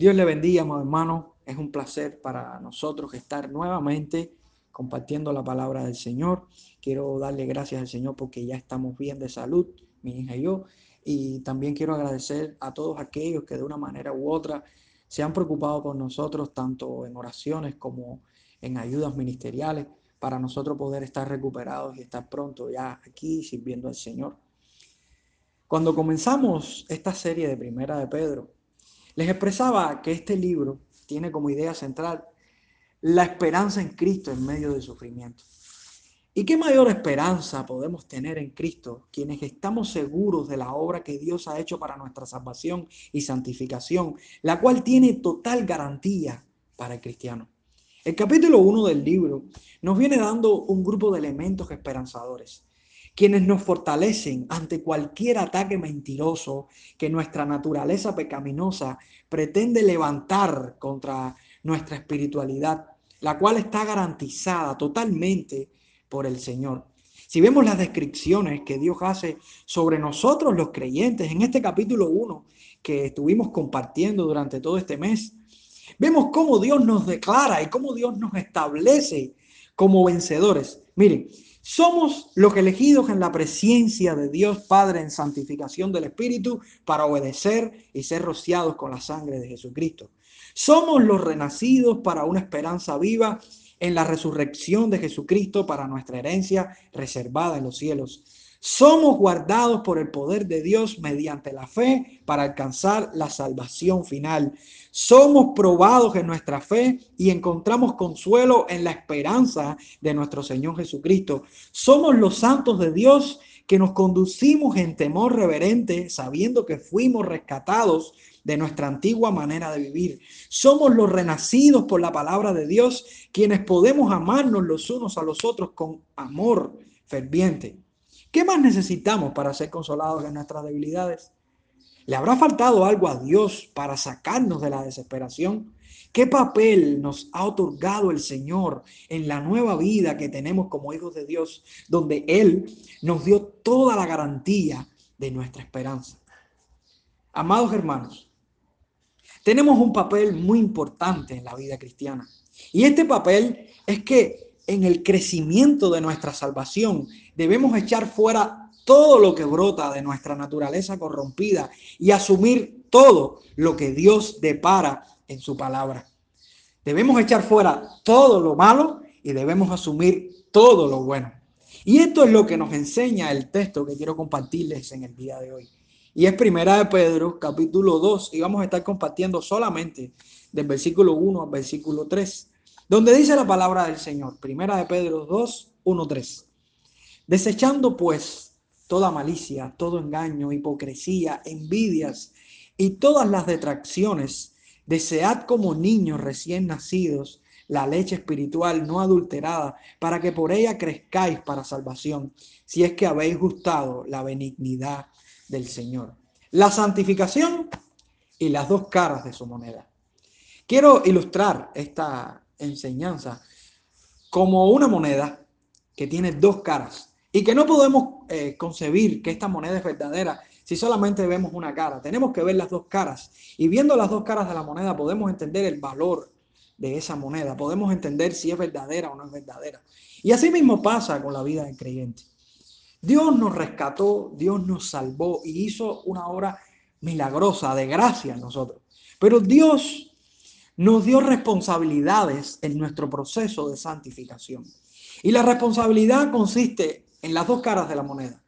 Dios le bendiga, hermano. hermano. Es un placer para nosotros estar nuevamente compartiendo la palabra del Señor. Quiero darle gracias al Señor porque ya estamos bien de salud, mi hija y yo. Y también quiero agradecer a todos aquellos que de una manera u otra se han preocupado por nosotros, tanto en oraciones como en ayudas ministeriales, para nosotros poder estar recuperados y estar pronto ya aquí sirviendo al Señor. Cuando comenzamos esta serie de Primera de Pedro, les expresaba que este libro tiene como idea central la esperanza en Cristo en medio del sufrimiento. ¿Y qué mayor esperanza podemos tener en Cristo quienes estamos seguros de la obra que Dios ha hecho para nuestra salvación y santificación, la cual tiene total garantía para el cristiano? El capítulo 1 del libro nos viene dando un grupo de elementos esperanzadores, quienes nos fortalecen ante cualquier ataque mentiroso que nuestra naturaleza pecaminosa pretende levantar contra nuestra espiritualidad, la cual está garantizada totalmente por el Señor. Si vemos las descripciones que Dios hace sobre nosotros los creyentes en este capítulo 1 que estuvimos compartiendo durante todo este mes, vemos cómo Dios nos declara y cómo Dios nos establece como vencedores. Miren, somos los elegidos en la presencia de Dios Padre en santificación del Espíritu para obedecer y ser rociados con la sangre de Jesucristo. Somos los renacidos para una esperanza viva en la resurrección de Jesucristo para nuestra herencia reservada en los cielos. Somos guardados por el poder de Dios mediante la fe para alcanzar la salvación final. Somos probados en nuestra fe y encontramos consuelo en la esperanza de nuestro Señor Jesucristo. Somos los santos de Dios que nos conducimos en temor reverente, sabiendo que fuimos rescatados de nuestra antigua manera de vivir. Somos los renacidos por la palabra de Dios, quienes podemos amarnos los unos a los otros con amor ferviente. ¿Qué más necesitamos para ser consolados en nuestras debilidades? ¿Le habrá faltado algo a Dios para sacarnos de la desesperación? ¿Qué papel nos ha otorgado el Señor en la nueva vida que tenemos como hijos de Dios, donde Él nos dio toda la garantía de nuestra esperanza? Amados hermanos, tenemos un papel muy importante en la vida cristiana. Y este papel es que en el crecimiento de nuestra salvación debemos echar fuera todo lo que brota de nuestra naturaleza corrompida y asumir todo lo que Dios depara en su palabra. Debemos echar fuera todo lo malo y debemos asumir todo lo bueno. Y esto es lo que nos enseña el texto que quiero compartirles en el día de hoy. Y es Primera de Pedro, capítulo 2, y vamos a estar compartiendo solamente del versículo 1 al versículo 3, donde dice la palabra del Señor. Primera de Pedro 2, 1, 3. Desechando pues toda malicia, todo engaño, hipocresía, envidias y todas las detracciones, desead como niños recién nacidos la leche espiritual no adulterada, para que por ella crezcáis para salvación, si es que habéis gustado la benignidad del Señor. La santificación y las dos caras de su moneda. Quiero ilustrar esta enseñanza como una moneda que tiene dos caras y que no podemos eh, concebir que esta moneda es verdadera si solamente vemos una cara. Tenemos que ver las dos caras y viendo las dos caras de la moneda podemos entender el valor de esa moneda, podemos entender si es verdadera o no es verdadera. Y así mismo pasa con la vida del creyente. Dios nos rescató, Dios nos salvó y hizo una obra milagrosa de gracia en nosotros. Pero Dios nos dio responsabilidades en nuestro proceso de santificación. Y la responsabilidad consiste en las dos caras de la moneda.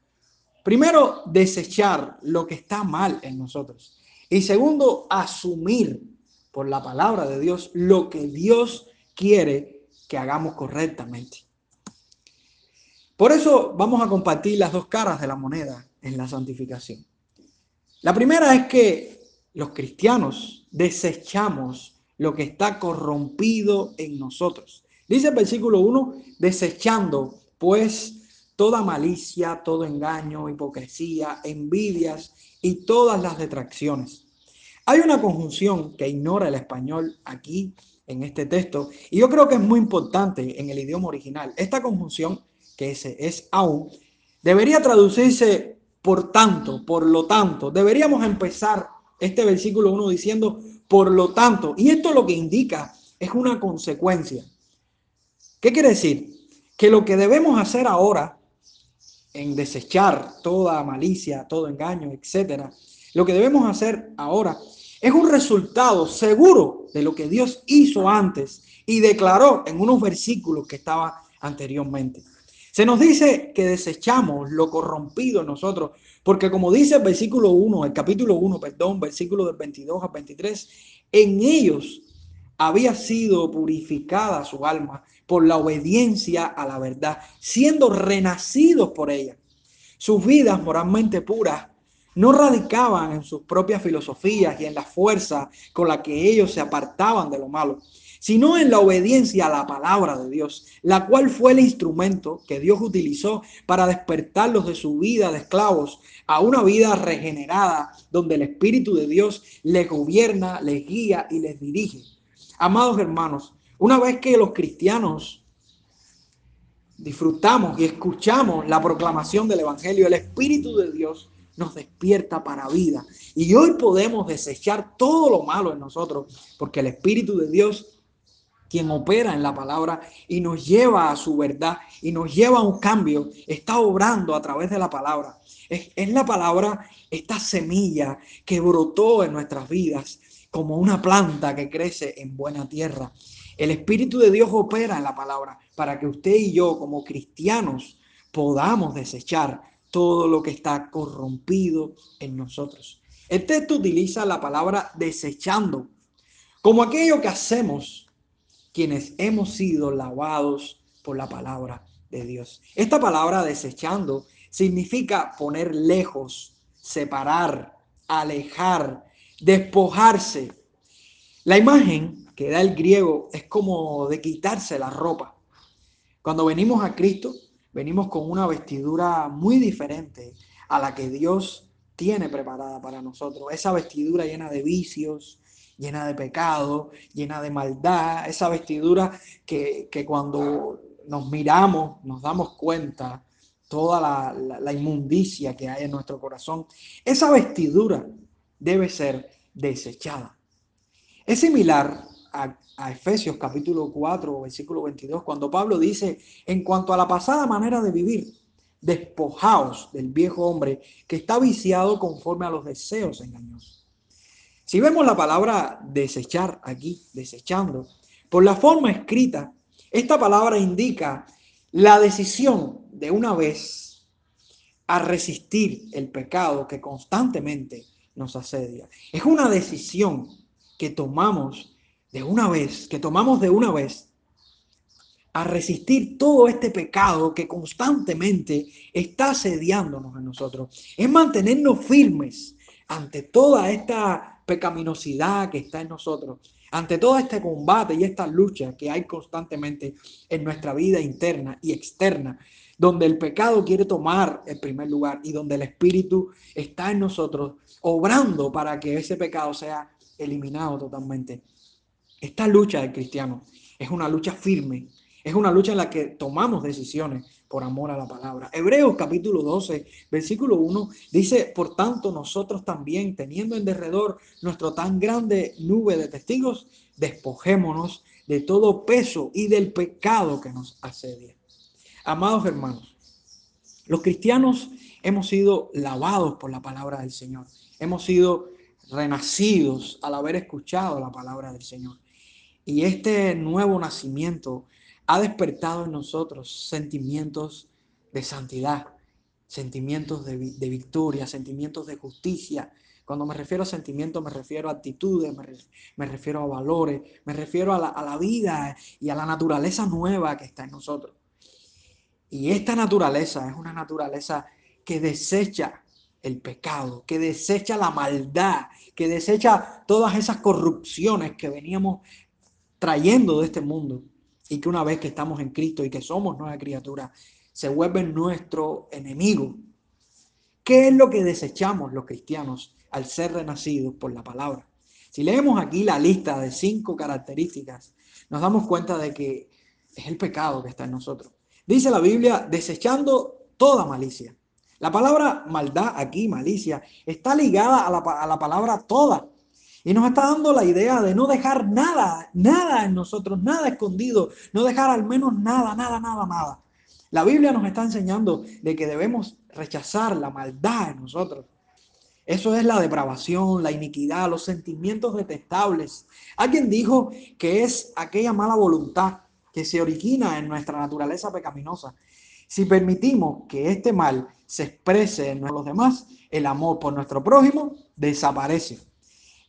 Primero, desechar lo que está mal en nosotros. Y segundo, asumir por la palabra de Dios lo que Dios quiere que hagamos correctamente. Por eso vamos a compartir las dos caras de la moneda en la santificación. La primera es que los cristianos desechamos lo que está corrompido en nosotros. Dice el versículo 1, desechando pues toda malicia, todo engaño, hipocresía, envidias y todas las detracciones. Hay una conjunción que ignora el español aquí en este texto y yo creo que es muy importante en el idioma original. Esta conjunción que ese es aún, debería traducirse por tanto, por lo tanto. Deberíamos empezar este versículo 1 diciendo, por lo tanto, y esto lo que indica es una consecuencia. ¿Qué quiere decir? Que lo que debemos hacer ahora en desechar toda malicia, todo engaño, etcétera, lo que debemos hacer ahora es un resultado seguro de lo que Dios hizo antes y declaró en unos versículos que estaba anteriormente. Se nos dice que desechamos lo corrompido en nosotros, porque como dice el versículo 1, el capítulo 1, perdón, versículo del 22 a 23, en ellos había sido purificada su alma por la obediencia a la verdad, siendo renacidos por ella. Sus vidas moralmente puras no radicaban en sus propias filosofías y en la fuerza con la que ellos se apartaban de lo malo, sino en la obediencia a la palabra de Dios, la cual fue el instrumento que Dios utilizó para despertarlos de su vida de esclavos a una vida regenerada, donde el Espíritu de Dios les gobierna, les guía y les dirige. Amados hermanos, una vez que los cristianos disfrutamos y escuchamos la proclamación del Evangelio, el Espíritu de Dios nos despierta para vida. Y hoy podemos desechar todo lo malo en nosotros, porque el Espíritu de Dios quien opera en la palabra y nos lleva a su verdad y nos lleva a un cambio, está obrando a través de la palabra. Es, la palabra, esta semilla que brotó en nuestras vidas como una planta que crece en buena tierra. El Espíritu de Dios opera en la palabra para que usted y yo como cristianos podamos desechar todo lo que está corrompido en nosotros. El texto utiliza la palabra desechando como aquello que hacemos quienes hemos sido lavados por la palabra de Dios. Esta palabra desechando significa poner lejos, separar, alejar, despojarse. La imagen que da el griego es como de quitarse la ropa. Cuando venimos a Cristo, venimos con una vestidura muy diferente a la que Dios tiene preparada para nosotros. Esa vestidura llena de vicios, llena de pecado, llena de maldad, esa vestidura que, cuando nos miramos nos damos cuenta toda la, la, inmundicia que hay en nuestro corazón. Esa vestidura debe ser desechada. Es similar a, a, Efesios capítulo 4, versículo 22, cuando Pablo dice, en cuanto a la pasada manera de vivir, despojaos del viejo hombre que está viciado conforme a los deseos engañosos. Si vemos la palabra desechar aquí, desechando, por la forma escrita, esta palabra indica la decisión de una vez a resistir el pecado que constantemente nos asedia. Es una decisión que tomamos de una vez, que tomamos de una vez a resistir todo este pecado que constantemente está asediándonos a nosotros. Es mantenernos firmes ante toda esta pecaminosidad que está en nosotros, ante todo este combate y esta lucha que hay constantemente en nuestra vida interna y externa, donde el pecado quiere tomar el primer lugar y donde el Espíritu está en nosotros, obrando para que ese pecado sea eliminado totalmente. Esta lucha del cristiano es una lucha firme, es una lucha en la que tomamos decisiones por amor a la palabra. Hebreos capítulo 12, versículo 1 dice, por tanto nosotros también, teniendo en derredor nuestro tan grande nube de testigos, despojémonos de todo peso y del pecado que nos asedia. Amados hermanos, los cristianos hemos sido lavados por la palabra del Señor. Hemos sido renacidos al haber escuchado la palabra del Señor. Y este nuevo nacimiento ha despertado en nosotros sentimientos de santidad, sentimientos de, victoria, sentimientos de justicia. Cuando me refiero a sentimientos, me refiero a actitudes, me, refiero a valores, me refiero a la, a la vida y a la naturaleza nueva que está en nosotros. Y esta naturaleza es una naturaleza que desecha el pecado, que desecha la maldad, que desecha todas esas corrupciones que veníamos trayendo de este mundo y que una vez que estamos en Cristo y que somos nueva criatura, se vuelve nuestro enemigo. ¿Qué es lo que desechamos los cristianos al ser renacidos por la palabra? Si leemos aquí la lista de cinco características, nos damos cuenta de que es el pecado que está en nosotros. Dice la Biblia, desechando toda malicia. La palabra maldad aquí, malicia, está ligada a la, a la palabra toda. Y nos está dando la idea de no dejar nada, nada en nosotros, nada escondido, no dejar al menos nada, nada, nada, nada. La Biblia nos está enseñando de que debemos rechazar la maldad en nosotros. Eso es la depravación, la iniquidad, los sentimientos detestables. Alguien dijo que es aquella mala voluntad que se origina en nuestra naturaleza pecaminosa. Si permitimos que este mal se exprese en los demás, el amor por nuestro prójimo desaparece.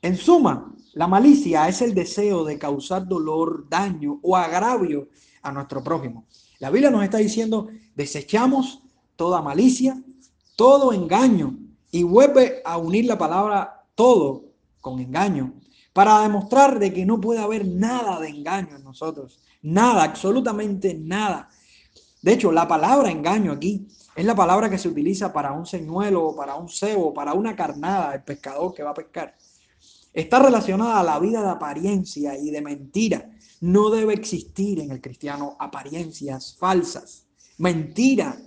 En suma, la malicia es el deseo de causar dolor, daño o agravio a nuestro prójimo. La Biblia nos está diciendo, desechamos toda malicia, todo engaño, y vuelve a unir la palabra todo con engaño, para demostrar de que no puede haber nada de engaño en nosotros, nada, absolutamente nada. De hecho, la palabra engaño aquí es la palabra que se utiliza para un señuelo, para un cebo, para una carnada, el pescador que va a pescar. Está relacionada a la vida de apariencia y de mentira. No debe existir en el cristiano apariencias falsas, mentira.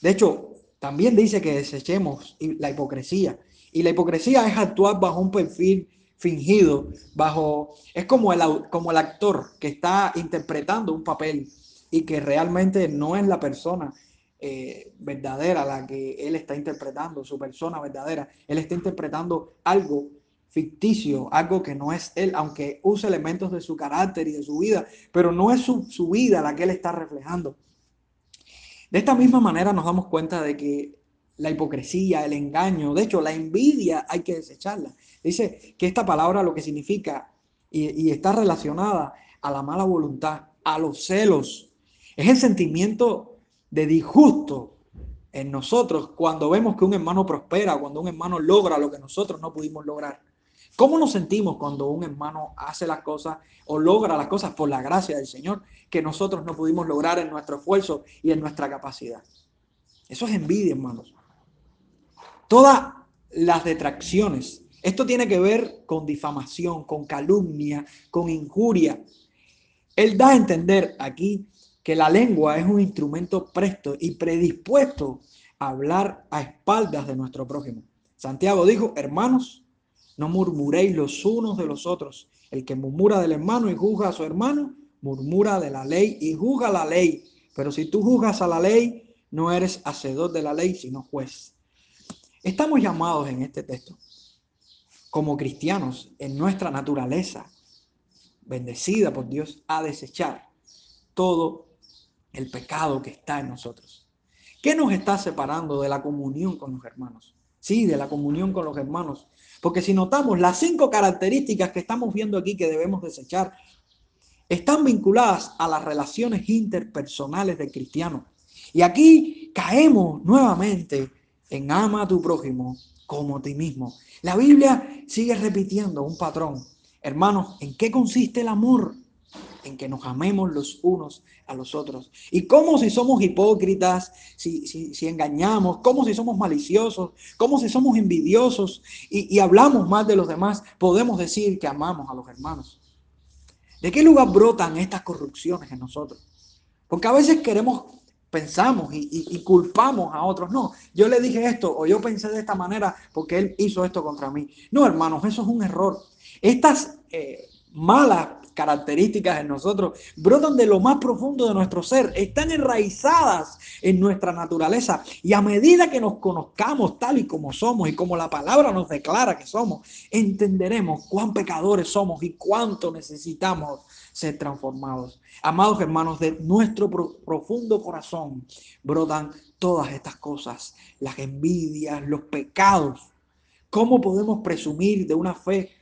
De hecho, también dice que desechemos la hipocresía. Y la hipocresía es actuar bajo un perfil fingido, bajo es como el como el actor que está interpretando un papel y que realmente no es la persona eh, verdadera la que él está interpretando, su persona verdadera. Él está interpretando algo ficticio, algo que no es él, aunque use elementos de su carácter y de su vida, pero no es su, su vida la que él está reflejando. De esta misma manera nos damos cuenta de que la hipocresía, el engaño, de hecho la envidia hay que desecharla. Dice que esta palabra lo que significa y, y está relacionada a la mala voluntad, a los celos. Es el sentimiento de disgusto en nosotros cuando vemos que un hermano prospera, cuando un hermano logra lo que nosotros no pudimos lograr. ¿Cómo nos sentimos cuando un hermano hace las cosas o logra las cosas por la gracia del Señor que nosotros no pudimos lograr en nuestro esfuerzo y en nuestra capacidad? Eso es envidia, hermanos. Todas las detracciones. Esto tiene que ver con difamación, con calumnia, con injuria. Él da a entender aquí que la lengua es un instrumento presto y predispuesto a hablar a espaldas de nuestro prójimo. Santiago dijo, hermanos, no murmuréis los unos de los otros. El que murmura del hermano y juzga a su hermano, murmura de la ley y juzga la ley. Pero si tú juzgas a la ley, no eres hacedor de la ley, sino juez. Estamos llamados en este texto, como cristianos, en nuestra naturaleza, bendecida por Dios, a desechar todo el pecado que está en nosotros. ¿Qué nos está separando de la comunión con los hermanos? Sí, de la comunión con los hermanos. Porque si notamos las cinco características que estamos viendo aquí que debemos desechar, están vinculadas a las relaciones interpersonales del cristiano. Y aquí caemos nuevamente en ama a tu prójimo como a ti mismo. La Biblia sigue repitiendo un patrón. Hermanos, ¿en qué consiste el amor? En que nos amemos los unos a los otros. Y como si somos hipócritas, si, si, engañamos, como si somos maliciosos, como si somos envidiosos y, y hablamos mal de los demás, podemos decir que amamos a los hermanos. ¿De qué lugar brotan estas corrupciones en nosotros? Porque a veces queremos, pensamos y, y, culpamos a otros. No, yo le dije esto o yo pensé de esta manera porque él hizo esto contra mí. No, hermanos, eso es un error. Estas eh, malas características en nosotros, brotan de lo más profundo de nuestro ser, están enraizadas en nuestra naturaleza. Y a medida que nos conozcamos tal y como somos y como la palabra nos declara que somos, entenderemos cuán pecadores somos y cuánto necesitamos ser transformados. Amados hermanos, de nuestro profundo corazón brotan todas estas cosas, las envidias, los pecados. ¿Cómo podemos presumir de una fe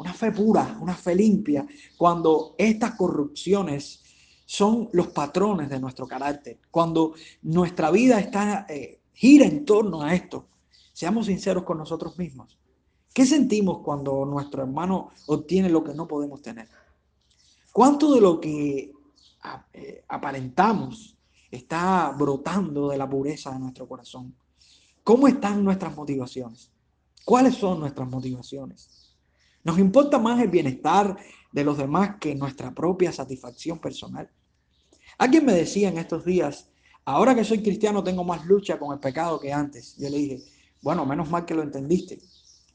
una fe pura, una fe limpia, cuando estas corrupciones son los patrones de nuestro carácter, cuando nuestra vida está, eh, gira en torno a esto. Seamos sinceros con nosotros mismos. ¿Qué sentimos cuando nuestro hermano obtiene lo que no podemos tener? ¿Cuánto de lo que eh, aparentamos está brotando de la pureza de nuestro corazón? ¿Cómo están nuestras motivaciones? ¿Cuáles son nuestras motivaciones? Nos importa más el bienestar de los demás que nuestra propia satisfacción personal. Alguien me decía en estos días, ahora que soy cristiano tengo más lucha con el pecado que antes. Yo le dije, bueno, menos mal que lo entendiste.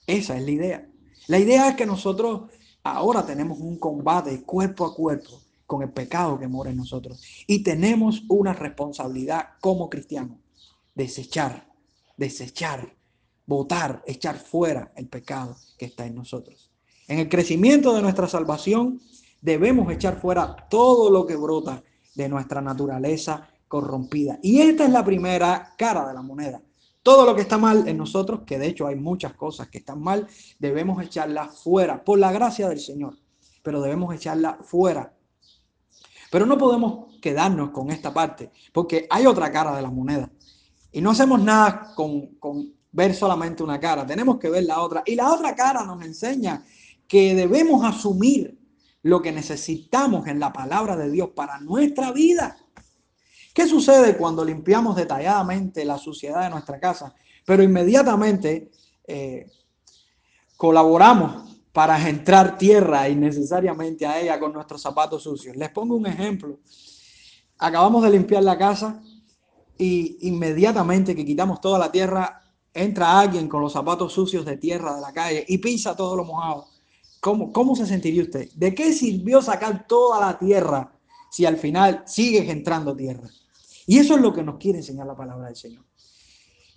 Esa es la idea. La idea es que nosotros ahora tenemos un combate cuerpo a cuerpo con el pecado que mora en nosotros. Y tenemos una responsabilidad como cristianos, desechar, desechar, votar, echar fuera el pecado que está en nosotros. En el crecimiento de nuestra salvación debemos echar fuera todo lo que brota de nuestra naturaleza corrompida. Y esta es la primera cara de la moneda. Todo lo que está mal en nosotros, que de hecho hay muchas cosas que están mal, debemos echarla fuera por la gracia del Señor, pero debemos echarla fuera pero no podemos quedarnos con esta parte, porque hay otra cara de la moneda. Y no hacemos nada con, ver solamente una cara, tenemos que ver la otra. Y la otra cara nos enseña que debemos asumir lo que necesitamos en la palabra de Dios para nuestra vida. ¿Qué sucede cuando limpiamos detalladamente la suciedad de nuestra casa, pero inmediatamente eh, colaboramos para entrar tierra innecesariamente a ella con nuestros zapatos sucios. Les pongo un ejemplo. Acabamos de limpiar la casa y inmediatamente que quitamos toda la tierra, entra alguien con los zapatos sucios de tierra de la calle y pisa todo lo mojado. ¿Cómo, cómo se sentiría usted? ¿De qué sirvió sacar toda la tierra si al final sigues entrando tierra? Y eso es lo que nos quiere enseñar la palabra del Señor.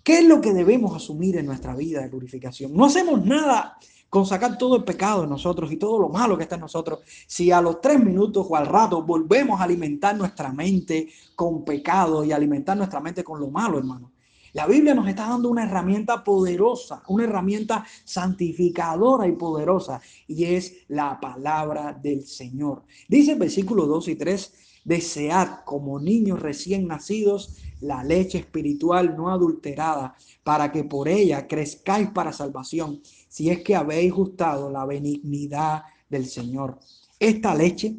¿Qué es lo que debemos asumir en nuestra vida de purificación? No hacemos nada con sacar todo el pecado de nosotros y todo lo malo que está en nosotros, si a los tres minutos o al rato volvemos a alimentar nuestra mente con pecado y alimentar nuestra mente con lo malo, hermano. La Biblia nos está dando una herramienta poderosa, una herramienta santificadora y poderosa, y es la palabra del Señor. Dice el versículo 2 y 3, desead como niños recién nacidos la leche espiritual no adulterada, para que por ella crezcáis para salvación si es que habéis gustado la benignidad del Señor. Esta leche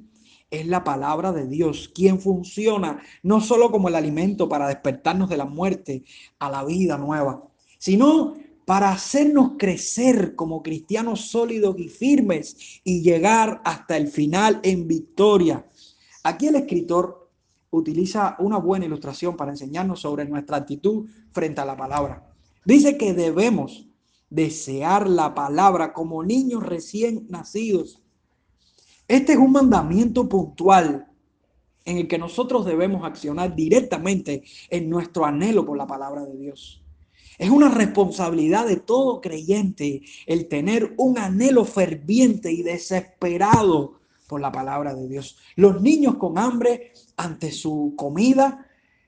es la palabra de Dios, quien funciona no solo como el alimento para despertarnos de la muerte a la vida nueva, sino para hacernos crecer como cristianos sólidos y firmes y llegar hasta el final en victoria. Aquí el escritor utiliza una buena ilustración para enseñarnos sobre nuestra actitud frente a la palabra. Dice que debemos desear la palabra como niños recién nacidos. Este es un mandamiento puntual en el que nosotros debemos accionar directamente en nuestro anhelo por la palabra de Dios. Es una responsabilidad de todo creyente el tener un anhelo ferviente y desesperado por la palabra de Dios. Los niños con hambre ante su comida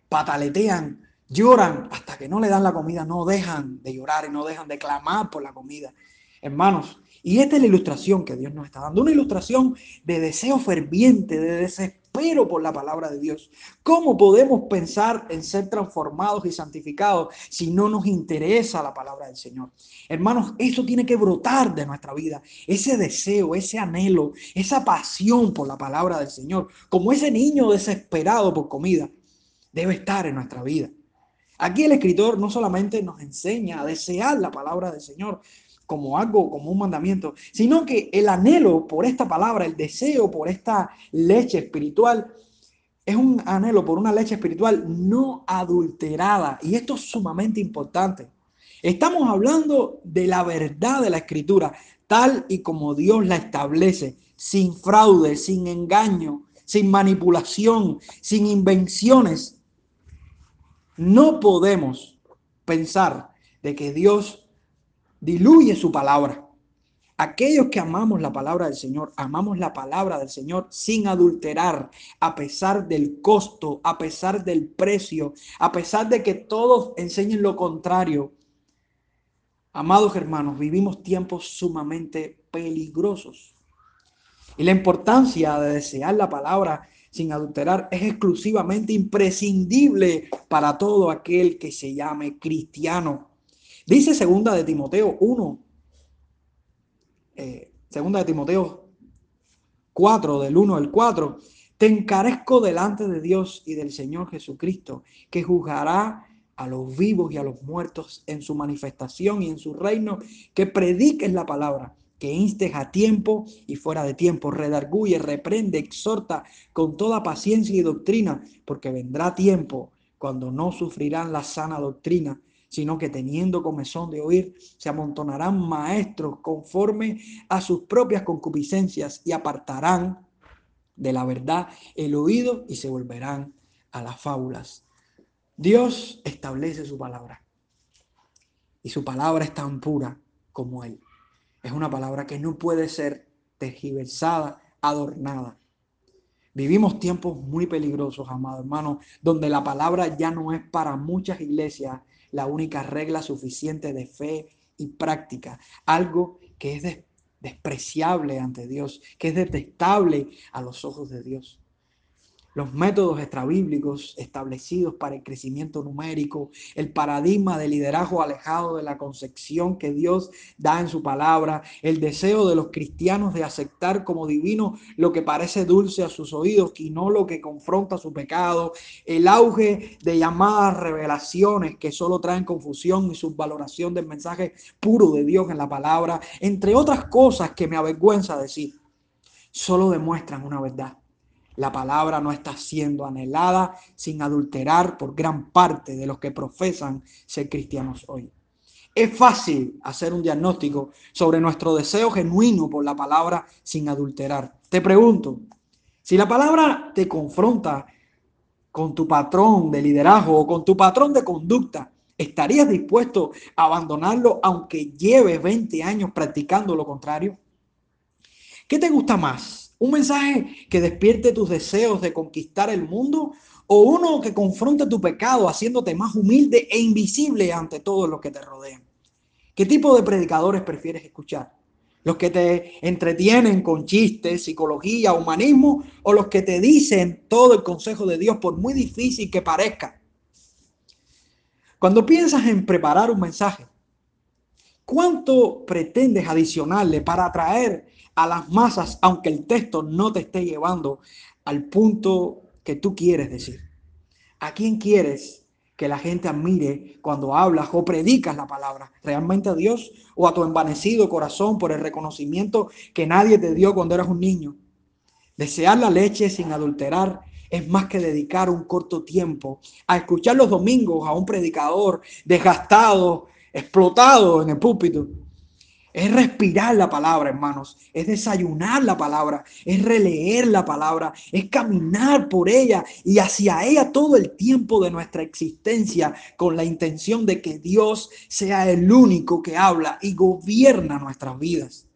pataletean Lloran hasta que no le dan la comida, no dejan de llorar y no dejan de clamar por la comida. Hermanos, y esta es la ilustración que Dios nos está dando, una ilustración de deseo ferviente, de desespero por la palabra de Dios. ¿Cómo podemos pensar en ser transformados y santificados si no nos interesa la palabra del Señor? Hermanos, eso tiene que brotar de nuestra vida, ese deseo, ese anhelo, esa pasión por la palabra del Señor, como ese niño desesperado por comida, debe estar en nuestra vida. Aquí el escritor no solamente nos enseña a desear la palabra del Señor como algo, como un mandamiento, sino que el anhelo por esta palabra, el deseo por esta leche espiritual, es un anhelo por una leche espiritual no adulterada. Y esto es sumamente importante. Estamos hablando de la verdad de la escritura, tal y como Dios la establece, sin fraude, sin engaño, sin manipulación, sin invenciones, no podemos pensar de que Dios diluye su palabra. Aquellos que amamos la palabra del Señor, amamos la palabra del Señor sin adulterar, a pesar del costo, a pesar del precio, a pesar de que todos enseñen lo contrario. Amados hermanos, vivimos tiempos sumamente peligrosos. Y la importancia de desear la palabra sin adulterar es exclusivamente imprescindible para todo aquel que se llame cristiano. Dice segunda de Timoteo 1, eh, segunda de Timoteo 4, del 1 al 4, te encarezco delante de Dios y del Señor Jesucristo, que juzgará a los vivos y a los muertos en su manifestación y en su reino, que prediques la palabra que instes a tiempo y fuera de tiempo, redarguye, reprende, exhorta con toda paciencia y doctrina, porque vendrá tiempo cuando no sufrirán la sana doctrina, sino que teniendo comezón de oír, se amontonarán maestros conforme a sus propias concupiscencias y apartarán de la verdad el oído y se volverán a las fábulas. Dios establece su palabra y su palabra es tan pura como Él. Es una palabra que no puede ser tergiversada, adornada. Vivimos tiempos muy peligrosos, amado hermano, donde la palabra ya no es para muchas iglesias la única regla suficiente de fe y práctica, algo que es despreciable ante Dios, que es detestable a los ojos de Dios los métodos extrabíblicos establecidos para el crecimiento numérico, el paradigma de liderazgo alejado de la concepción que Dios da en su palabra, el deseo de los cristianos de aceptar como divino lo que parece dulce a sus oídos y no lo que confronta su pecado, el auge de llamadas revelaciones que solo traen confusión y subvaloración del mensaje puro de Dios en la palabra, entre otras cosas que me avergüenza decir, solo demuestran una verdad la palabra no está siendo anhelada sin adulterar por gran parte de los que profesan ser cristianos hoy. Es fácil hacer un diagnóstico sobre nuestro deseo genuino por la palabra sin adulterar. Te pregunto, si la palabra te confronta con tu patrón de liderazgo o con tu patrón de conducta, ¿estarías dispuesto a abandonarlo aunque lleves 20 años practicando lo contrario? ¿Qué te gusta más? Un mensaje que despierte tus deseos de conquistar el mundo o uno que confronte tu pecado haciéndote más humilde e invisible ante todos los que te rodean. ¿Qué tipo de predicadores prefieres escuchar? ¿Los que te entretienen con chistes, psicología, humanismo o los que te dicen todo el consejo de Dios por muy difícil que parezca? Cuando piensas en preparar un mensaje, ¿cuánto pretendes adicionarle para atraer a las masas, aunque el texto no te esté llevando al punto que tú quieres decir. ¿A quién quieres que la gente admire cuando hablas o predicas la palabra? ¿Realmente a Dios o a tu envanecido corazón por el reconocimiento que nadie te dio cuando eras un niño? Desear la leche sin adulterar es más que dedicar un corto tiempo a escuchar los domingos a un predicador desgastado, explotado en el púlpito es respirar la palabra, hermanos. Es desayunar la palabra. Es releer la palabra. Es caminar por ella y hacia ella todo el tiempo de nuestra existencia con la intención de que Dios sea el único que habla y gobierna nuestras vidas.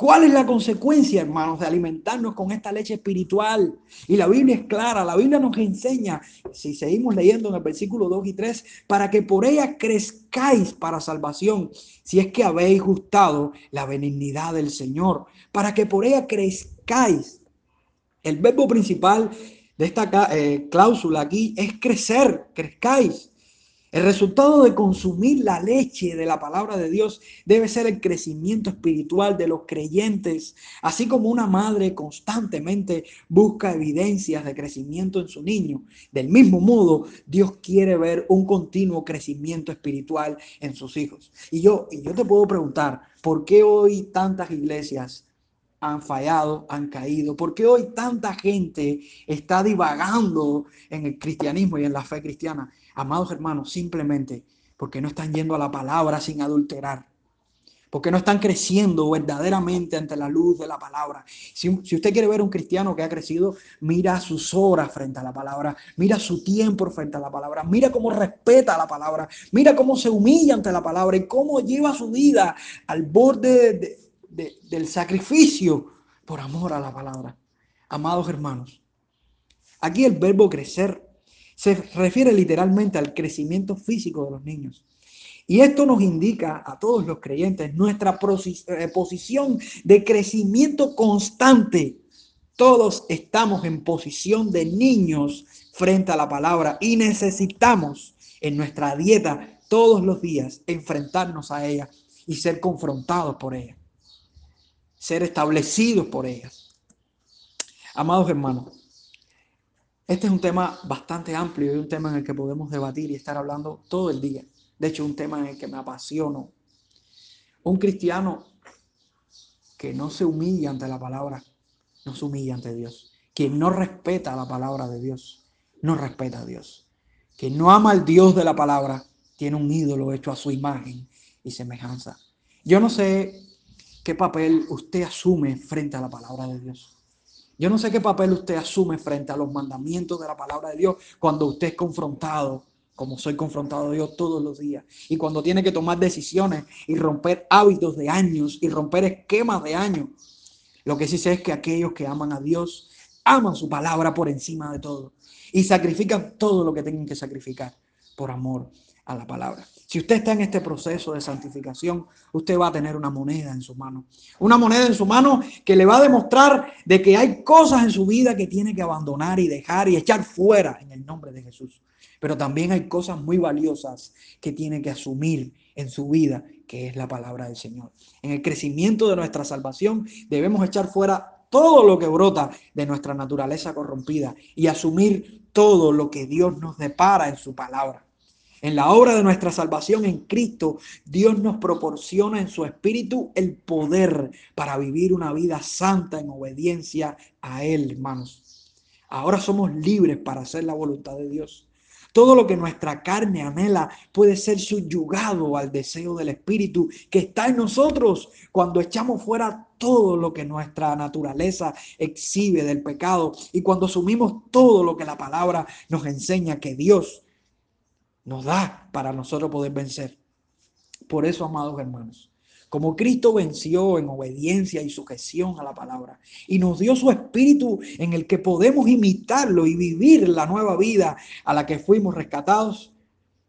¿Cuál es la consecuencia, hermanos, de alimentarnos con esta leche espiritual? Y la Biblia es clara, la Biblia nos enseña, si seguimos leyendo en el versículo 2 y 3, para que por ella crezcáis para salvación, si es que habéis gustado la benignidad del Señor, para que por ella crezcáis. El verbo principal de esta eh, cláusula aquí es crecer, crezcáis. El resultado de consumir la leche de la palabra de Dios debe ser el crecimiento espiritual de los creyentes, así como una madre constantemente busca evidencias de crecimiento en su niño. Del mismo modo, Dios quiere ver un continuo crecimiento espiritual en sus hijos. Y yo, y yo te puedo preguntar, ¿por qué hoy tantas iglesias han fallado, han caído? ¿Por qué hoy tanta gente está divagando en el cristianismo y en la fe cristiana? Amados hermanos, simplemente porque no están yendo a la palabra sin adulterar. Porque no están creciendo verdaderamente ante la luz de la palabra. Si, usted quiere ver un cristiano que ha crecido, mira sus horas frente a la palabra, mira su tiempo frente a la palabra, mira cómo respeta la palabra, mira cómo se humilla ante la palabra y cómo lleva su vida al borde del sacrificio por amor a la palabra. Amados hermanos, aquí el verbo crecer se refiere literalmente al crecimiento físico de los niños. Y esto nos indica a todos los creyentes nuestra eh, posición de crecimiento constante. Todos estamos en posición de niños frente a la palabra y necesitamos en nuestra dieta todos los días enfrentarnos a ella y ser confrontados por ella, ser establecidos por ella. Amados hermanos, este es un tema bastante amplio y un tema en el que podemos debatir y estar hablando todo el día. De hecho, un tema en el que me apasiono. Un cristiano que no se humilla ante la palabra, no se humilla ante Dios. Quien no respeta la palabra de Dios, no respeta a Dios. Quien no ama al Dios de la palabra, tiene un ídolo hecho a su imagen y semejanza. Yo no sé qué papel usted asume frente a la palabra de Dios. Yo no sé qué papel usted asume frente a los mandamientos de la palabra de Dios cuando usted es confrontado, como soy confrontado yo todos los días, y cuando tiene que tomar decisiones y romper hábitos de años y romper esquemas de años. Lo que sí sé es que aquellos que aman a Dios aman su palabra por encima de todo y sacrifican todo lo que tengan que sacrificar por amor a la palabra. Si usted está en este proceso de santificación, usted va a tener una moneda en su mano. Una moneda en su mano que le va a demostrar de que hay cosas en su vida que tiene que abandonar y dejar y echar fuera en el nombre de Jesús. Pero también hay cosas muy valiosas que tiene que asumir en su vida, que es la palabra del Señor. En el crecimiento de nuestra salvación debemos echar fuera todo lo que brota de nuestra naturaleza corrompida y asumir todo lo que Dios nos depara en su palabra. En la obra de nuestra salvación en Cristo, Dios nos proporciona en su Espíritu el poder para vivir una vida santa en obediencia a Él, hermanos. Ahora somos libres para hacer la voluntad de Dios. Todo lo que nuestra carne anhela puede ser subyugado al deseo del Espíritu que está en nosotros cuando echamos fuera todo lo que nuestra naturaleza exhibe del pecado y cuando asumimos todo lo que la palabra nos enseña que Dios nos da para nosotros poder vencer. Por eso, amados hermanos, como Cristo venció en obediencia y sujeción a la palabra y nos dio su espíritu en el que podemos imitarlo y vivir la nueva vida a la que fuimos rescatados,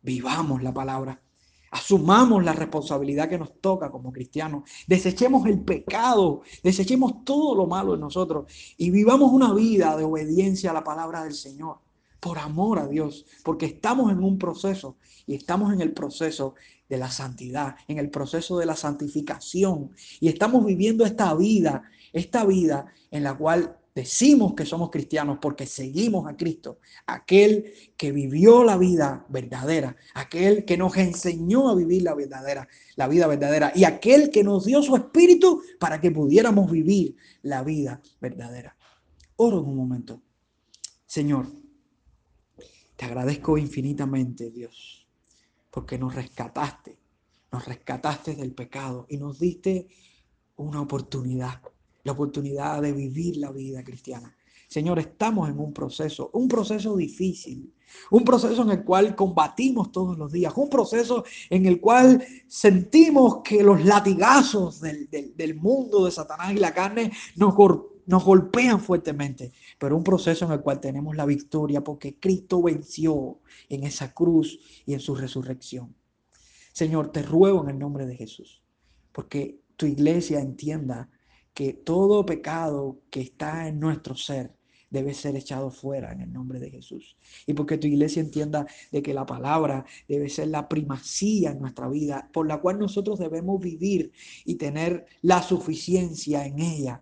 vivamos la palabra. Asumamos la responsabilidad que nos toca como cristianos. Desechemos el pecado, desechemos todo lo malo en nosotros y vivamos una vida de obediencia a la palabra del Señor por amor a Dios, porque estamos en un proceso y estamos en el proceso de la santidad, en el proceso de la santificación y estamos viviendo esta vida, esta vida en la cual decimos que somos cristianos porque seguimos a Cristo, aquel que vivió la vida verdadera, aquel que nos enseñó a vivir la verdadera, la vida verdadera y aquel que nos dio su espíritu para que pudiéramos vivir la vida verdadera. Oro en un momento. Señor, te agradezco infinitamente, Dios, porque nos rescataste, nos rescataste del pecado y nos diste una oportunidad, la oportunidad de vivir la vida cristiana. Señor, estamos en un proceso, un proceso difícil, un proceso en el cual combatimos todos los días, un proceso en el cual sentimos que los latigazos del, mundo de Satanás y la carne nos, nos golpean fuertemente, pero un proceso en el cual tenemos la victoria porque Cristo venció en esa cruz y en su resurrección. Señor, te ruego en el nombre de Jesús, porque tu iglesia entienda que todo pecado que está en nuestro ser debe ser echado fuera en el nombre de Jesús. Y porque tu iglesia entienda de que la palabra debe ser la primacía en nuestra vida, por la cual nosotros debemos vivir y tener la suficiencia en ella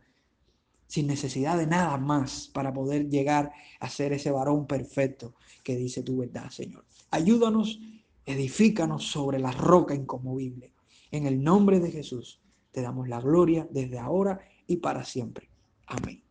sin necesidad de nada más para poder llegar a ser ese varón perfecto que dice tu verdad, Señor. Ayúdanos, edifícanos sobre la roca incomovible. En el nombre de Jesús te damos la gloria desde ahora y para siempre. Amén.